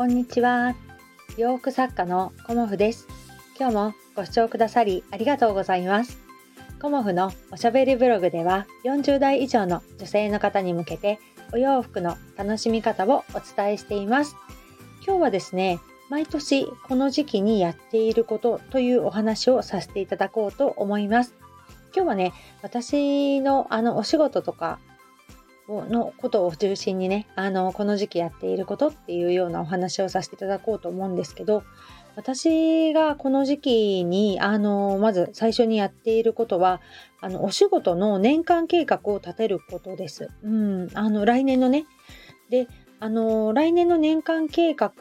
こんにちは。洋服作家のコモフです。今日もご視聴くださりありがとうございます。コモフのおしゃべりブログでは40代以上の女性の方に向けてお洋服の楽しみ方をお伝えしています。今日はですね、毎年この時期にやっていることというお話をさせていただこうと思います。今日はね、私のあのお仕事とかのことを中心にね、あの、この時期やっていることっていうようなお話をさせていただこうと思うんですけど、私がこの時期に、あの、まず最初にやっていることは、あの、お仕事の年間計画を立てることです。うん、あの、来年のね。で、あの、来年の年間計画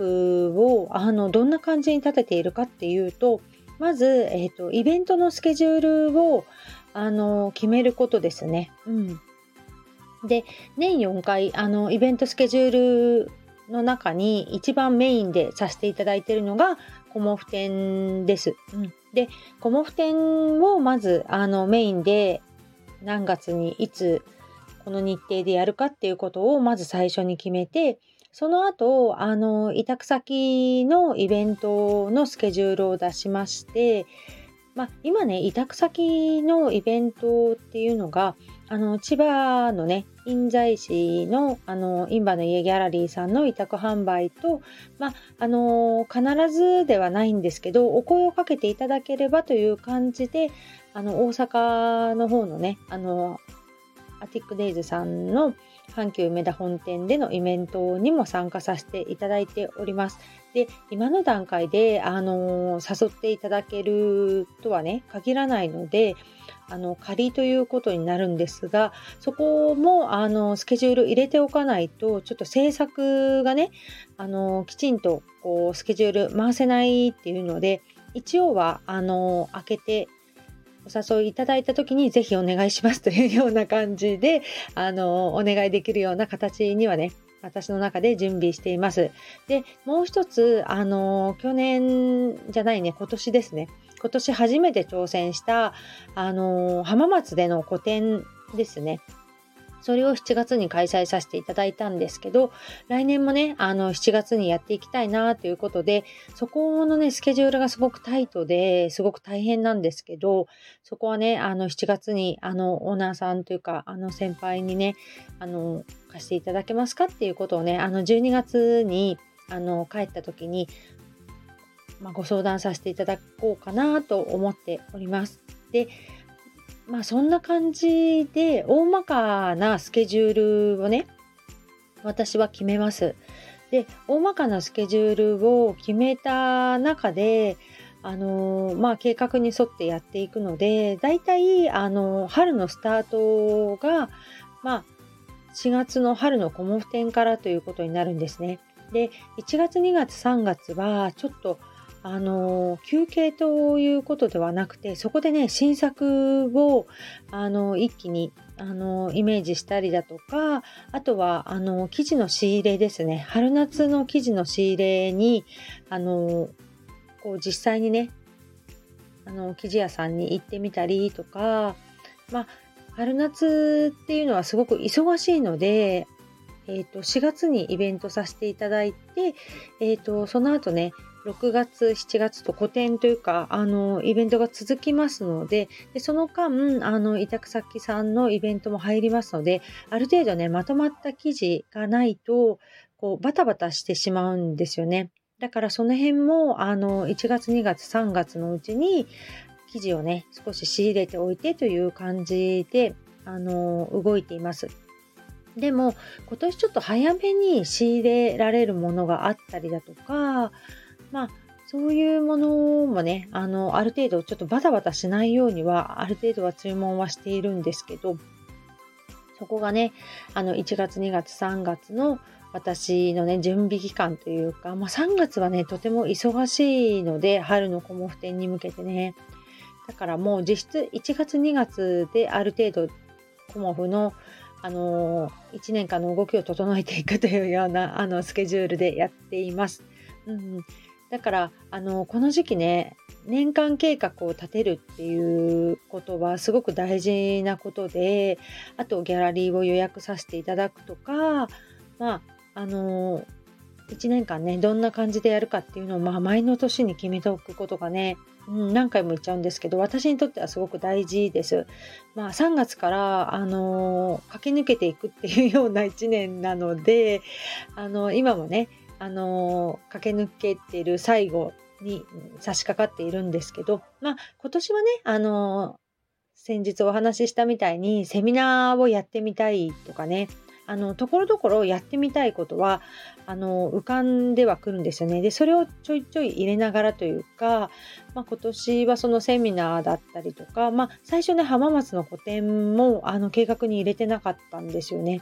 を、あの、どんな感じに立てているかっていうと、まず、えっ、ー、と、イベントのスケジュールを、あの、決めることですね。うん。で年4回あのイベントスケジュールの中に一番メインでさせていただいているのがコモフ展です。うん、でコモフ展をまずあのメインで何月にいつこの日程でやるかっていうことをまず最初に決めてその後あの委託先のイベントのスケジュールを出しましてまあ、今ね委託先のイベントっていうのがあの千葉のね印西市のあの印馬の家ギャラリーさんの委託販売と、まあ、あの必ずではないんですけどお声をかけていただければという感じであの大阪の方のねあのアティックデイズさんの阪急梅田本店でのイベントにも参加させていただいております。で、今の段階で、あの、誘っていただけるとはね、限らないので、あの、仮ということになるんですが、そこも、あの、スケジュール入れておかないと、ちょっと制作がね、あの、きちんと、こう、スケジュール回せないっていうので、一応は、あの、開けて、お誘いいただいた時にぜひお願いしますというような感じで、あの、お願いできるような形にはね、私の中で準備しています。で、もう一つ、あの、去年じゃないね、今年ですね。今年初めて挑戦した、あの、浜松での個展ですね。それを7月に開催させていただいたんですけど、来年もね、あの、7月にやっていきたいなということで、そこのね、スケジュールがすごくタイトで、すごく大変なんですけど、そこはね、あの、7月に、あの、オーナーさんというか、あの、先輩にね、あの、貸していただけますかっていうことをね、あの、12月に、あの、帰った時に、まあ、ご相談させていただこうかなと思っております。で、まあそんな感じで大まかなスケジュールをね私は決めます。で大まかなスケジュールを決めた中であのまあ計画に沿ってやっていくのでだいたいあの春のスタートがまあ4月の春のコモフ展からということになるんですね。で1月2月3月はちょっとあの休憩ということではなくてそこでね新作をあの一気にあのイメージしたりだとかあとはあの生地の仕入れですね。春夏の生地の仕入れにあのこう実際にねあの生地屋さんに行ってみたりとかまあ春夏っていうのはすごく忙しいのでえーと、4月にイベントさせていただいて、えーとその後ね6月、7月と個展というか、あの、イベントが続きますので、でその間、あの、委託先さんのイベントも入りますので、ある程度ね、まとまった記事がないと、こう、バタバタしてしまうんですよね。だからその辺も、あの、1月、2月、3月のうちに、記事をね、少し仕入れておいてという感じで、あの、動いています。でも、今年ちょっと早めに仕入れられるものがあったりだとか、まあ、そういうものもね、あの、ある程度ちょっとバタバタしないようには、ある程度は注文はしているんですけど、そこがね、あの、1月、2月、3月の私のね、準備期間というか、まあ、3月はね、とても忙しいので、春のコモフ展に向けてね。だからもう実質1月、2月である程度、コモフの、あのー、1年間の動きを整えていくというような、あの、スケジュールでやっています。うん、だからあのこの時期ね年間計画を立てるっていうことはすごく大事なことであとギャラリーを予約させていただくとかまああの1年間ねどんな感じでやるかっていうのを、まあ、前の年に決めておくことがね、うん、何回も言っちゃうんですけど私にとってはすごく大事です。まあ、3月から、あの、駆け抜けていくっていうような1年なので、あの、今もね、あの、駆け抜けている最後に差し掛かっているんですけど、まあ、今年はね、あの先日お話ししたみたいにセミナーをやってみたいとかね、あのところどころやってみたいことはあの浮かんではくるんですよね。でそれをちょいちょい入れながらというか、まあ、今年はそのセミナーだったりとか、まあ、最初ね浜松の個展もあの計画に入れてなかったんですよね。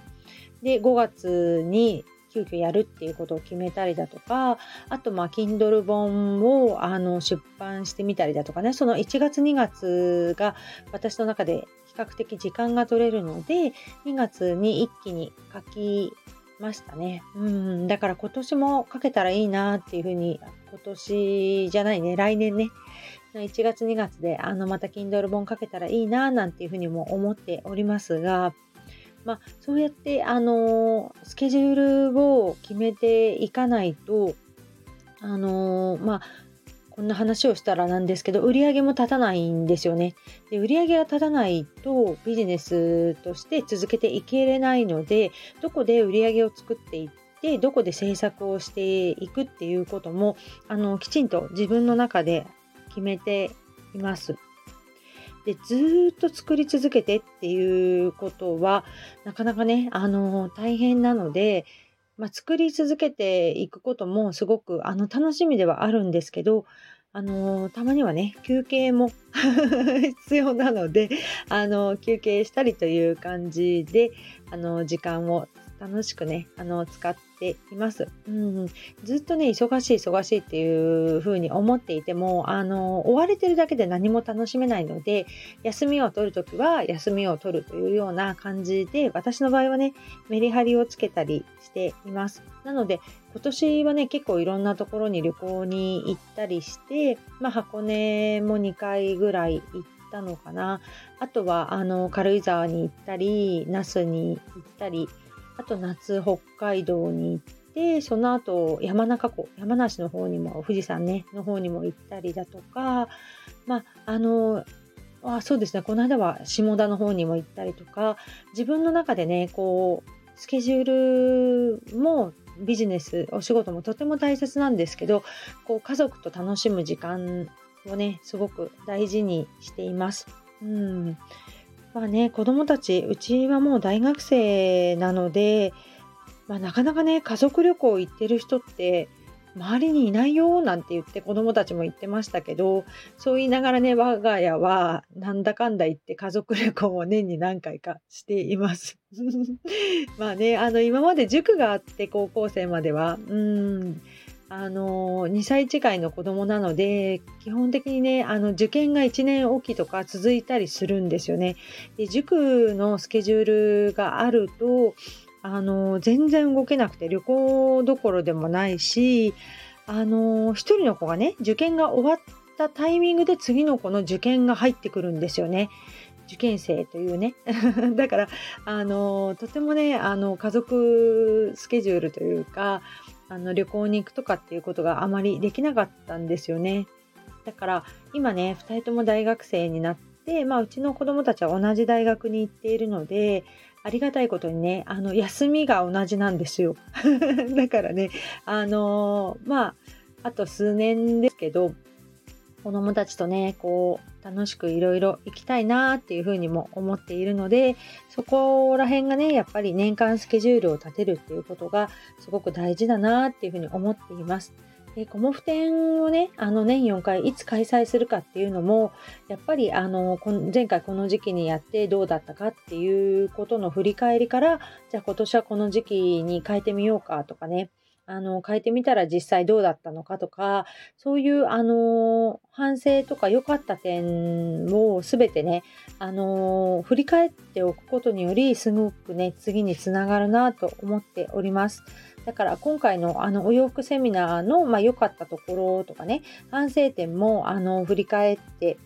で5月に急遽やるっていうことを決めたりだとかあとまあ Kindle 本をあの出版してみたりだとかねその1月2月が私の中で比較的時間が取れるので2月に一気に書きましたね。うん、だから今年も書けたらいいなっていうふうに、今年じゃないね、来年ね、1月2月であのまた Kindle 本書けたらいいななんていうふうにも思っておりますが、まあ、そうやってあのスケジュールを決めていかないとあのまあこんな話をしたらなんですけど売り上げも立たないんですよね。で売り上げが立たないとビジネスとして続けていけれないのでどこで売り上げを作っていってどこで制作をしていくっていうこともあのきちんと自分の中で決めています。でずっと作り続けてっていうことはなかなかねあの大変なので、まあ、作り続けていくこともすごくあの楽しみではあるんですけどあのたまにはね休憩も 必要なのであの休憩したりという感じであの時間を楽しくねあの使っています、うん、ずっとね忙しい忙しいっていう風に思っていてもあの追われてるだけで何も楽しめないので休みを取るときは休みを取るというような感じで私の場合はねメリハリをつけたりしています。なので今年はね結構いろんなところに旅行に行ったりして、まあ、箱根も2回ぐらい行ったのかな。あとはあの軽井沢に行ったり那須に行ったりあと夏北海道に行ってその後山中湖山梨の方にも富士山ねの方にも行ったりだとかまああのあそうですねこの間は下田の方にも行ったりとか自分の中でねこうスケジュールもビジネスお仕事もとても大切なんですけどこう家族と楽しむ時間をねすごく大事にしています。うんまあね、子供たち、うちはもう大学生なので、まあ、なかなかね、家族旅行行ってる人って、周りにいないよなんて言って子供たちも言ってましたけど、そう言いながらね、我が家はなんだかんだ言って家族旅行を年に何回かしています。まあね、あの今まで塾があって高校生までは、うん、あの2歳違いの子供なので基本的にねあの受験が1年おきとか続いたりするんですよね。で塾のスケジュールがあるとあの全然動けなくて旅行どころでもないしあの1人の子がね受験が終わったタイミングで次の子の受験が入ってくるんですよね。受験生というね だからあのとてもねあの家族スケジュールというかあの旅行に行くとかっていうことがあまりできなかったんですよね。だから今ね2人とも大学生になって、まあ、うちの子供たちは同じ大学に行っているのでありがたいことにねあの休みが同じなんですよ。だからねあの、まああと数年ですけど子供たちとねこう楽しくいろいろ行きたいなっていうふうにも思っているのでそこら辺がねやっぱり年間スケジュールを立てるっていうことがすごく大事だなっていうふうに思っています。でコモフ展をねあの年4回いつ開催するかっていうのもやっぱりあの前回この時期にやってどうだったかっていうことの振り返りからじゃあ今年はこの時期に変えてみようかとかねあの変えてみたら実際どうだったのかとかそういうあの反省とか良かった点を全てねあの振り返っておくことによりすごくね次につながるなと思っております。だから今回のあのお洋服セミナーのまあ、良かったところとかね反省点もあの振り返って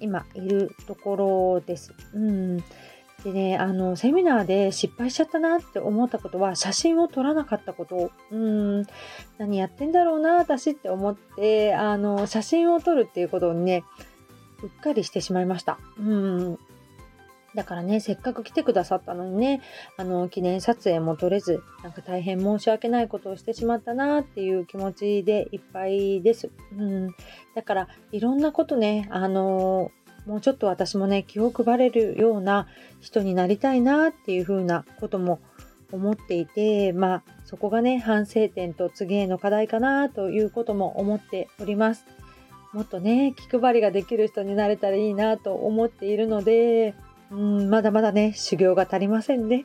今いるところです。うんでね、あの、セミナーで失敗しちゃったなって思ったことは、写真を撮らなかったこと。うん、何やってんだろうな、私って思って、あの、写真を撮るっていうことにね、うっかりしてしまいました。うん。だからね、せっかく来てくださったのにね、あの、記念撮影も撮れず、なんか大変申し訳ないことをしてしまったなっていう気持ちでいっぱいです。うん。だから、いろんなことね、あのもうちょっと私もね、気を配れるような人になりたいなっていうふうなことも思っていて、まあ、そこがね、反省点と次への課題かなということも思っております。もっとね、気配りができる人になれたらいいなと思っているので、うん、まだまだね、修行が足りませんね。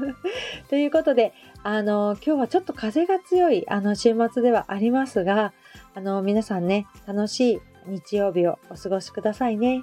ということで、あの、今日はちょっと風が強い、あの、週末ではありますが、あの、皆さんね、楽しい日曜日をお過ごしくださいね。